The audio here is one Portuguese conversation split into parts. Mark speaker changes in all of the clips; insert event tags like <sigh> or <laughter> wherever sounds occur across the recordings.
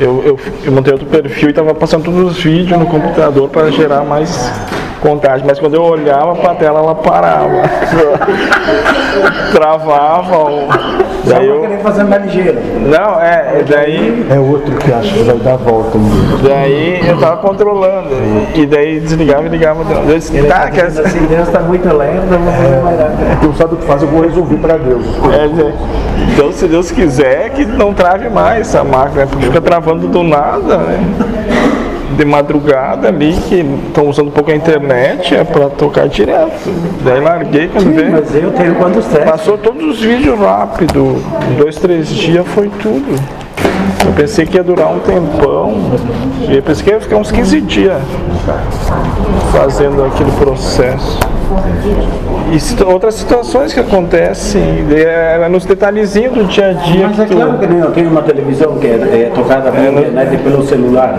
Speaker 1: eu, eu, eu montei outro perfil e estava passando todos os vídeos no computador para gerar mais contagem, mas quando eu olhava para a tela ela parava. <laughs> Travava. ou- Daí eu,
Speaker 2: querer fazer mais ligeiro.
Speaker 1: não, é, daí,
Speaker 3: É outro que acha que vai dar a volta mesmo.
Speaker 1: daí eu tava controlando. E daí desligava e ligava. Eu disse,
Speaker 2: Ele
Speaker 1: tá,
Speaker 2: tá
Speaker 1: quer
Speaker 2: dizendo assim, Deus está muito lento, eu vou fazer mais rápido.
Speaker 3: Não sabe o que faz, eu vou resolver para Deus.
Speaker 1: É, né? Então, se Deus quiser, que não trave mais essa máquina, porque fica travando do nada, né? De madrugada ali, que estão usando um pouco a internet, é pra tocar direto. Daí larguei quando veio.
Speaker 2: Mas eu tenho quantos testes?
Speaker 1: Passou todos os vídeos rápido. Em dois, três dias foi tudo. Eu pensei que ia durar um tempão. Eu pensei que ia ficar uns 15 dias fazendo aquele processo. E outras situações que acontecem é, é nos detalhezinhos do dia a dia
Speaker 2: Mas é
Speaker 1: tu.
Speaker 2: claro que nem eu tenho uma televisão que é, é tocada pela internet e pelo celular.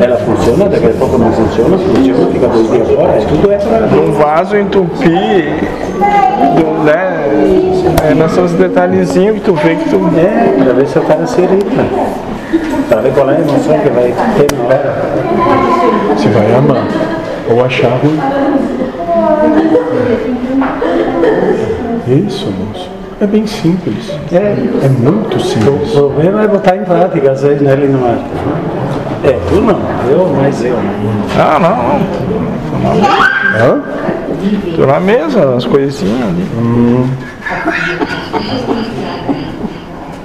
Speaker 2: Ela funciona, daqui a pouco não funciona, funciona, fica dois dias fora. Isso tudo é para
Speaker 1: um vaso entupir, do, né? É nesses detalhezinhos que tu vê que tu.
Speaker 2: É, para ver se o cara se irrita. Para ver qual é a emoção que vai ter na hora.
Speaker 3: Você vai amar. Ou achar ruim. Isso, moço. É bem simples.
Speaker 2: É,
Speaker 3: É muito
Speaker 2: o
Speaker 3: simples.
Speaker 2: problema é botar em prática, às vezes, né, não é. É, tu não, eu, mas eu.
Speaker 1: Ah, não, não.
Speaker 3: Hã?
Speaker 1: Tô na mesa, as coisinhas ali.